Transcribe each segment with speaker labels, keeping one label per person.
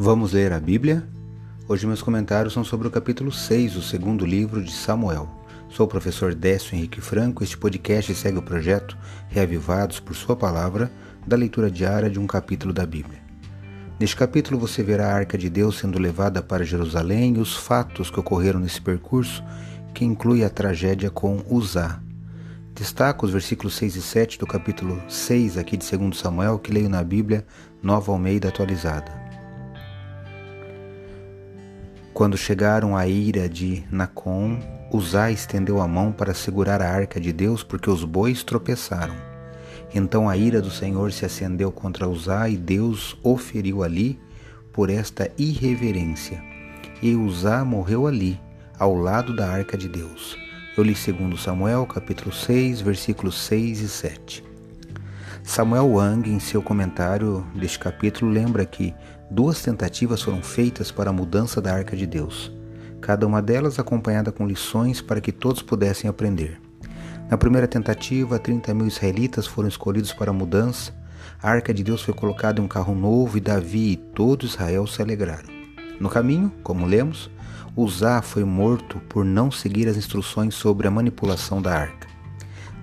Speaker 1: Vamos ler a Bíblia? Hoje meus comentários são sobre o capítulo 6 do segundo livro de Samuel. Sou o professor Décio Henrique Franco. Este podcast segue o projeto Reavivados por Sua Palavra, da leitura diária de um capítulo da Bíblia. Neste capítulo você verá a arca de Deus sendo levada para Jerusalém e os fatos que ocorreram nesse percurso, que inclui a tragédia com Uzá. Destaco os versículos 6 e 7 do capítulo 6 aqui de 2 Samuel, que leio na Bíblia Nova Almeida atualizada. Quando chegaram à ira de Nacon, Uzá estendeu a mão para segurar a arca de Deus, porque os bois tropeçaram. Então a ira do Senhor se acendeu contra Uzá e Deus o feriu ali por esta irreverência. E Uzá morreu ali, ao lado da arca de Deus. Eu li segundo Samuel, capítulo 6, versículos 6 e 7. Samuel Wang, em seu comentário deste capítulo, lembra que duas tentativas foram feitas para a mudança da arca de Deus, cada uma delas acompanhada com lições para que todos pudessem aprender. Na primeira tentativa, 30 mil israelitas foram escolhidos para a mudança, a arca de Deus foi colocada em um carro novo e Davi e todo Israel se alegraram. No caminho, como lemos, Uzá foi morto por não seguir as instruções sobre a manipulação da arca.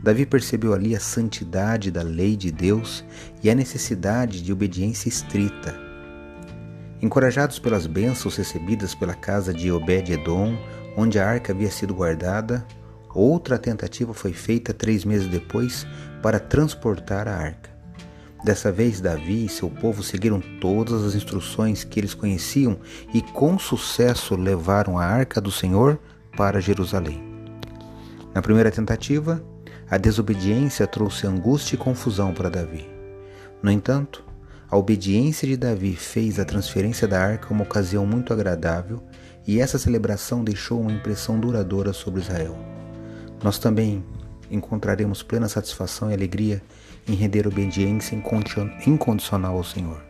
Speaker 1: Davi percebeu ali a santidade da lei de Deus e a necessidade de obediência estrita. Encorajados pelas bênçãos recebidas pela casa de Obed-Edom, onde a arca havia sido guardada, outra tentativa foi feita três meses depois para transportar a arca. Dessa vez, Davi e seu povo seguiram todas as instruções que eles conheciam e, com sucesso, levaram a arca do Senhor para Jerusalém. Na primeira tentativa, a desobediência trouxe angústia e confusão para Davi. No entanto, a obediência de Davi fez a transferência da arca uma ocasião muito agradável e essa celebração deixou uma impressão duradoura sobre Israel. Nós também encontraremos plena satisfação e alegria em render obediência incondicional ao Senhor.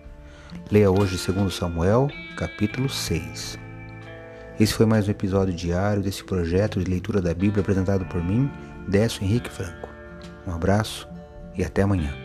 Speaker 1: Leia hoje 2 Samuel, capítulo 6. Esse foi mais um episódio diário desse projeto de leitura da Bíblia apresentado por mim, Décio Henrique Franco. Um abraço e até amanhã.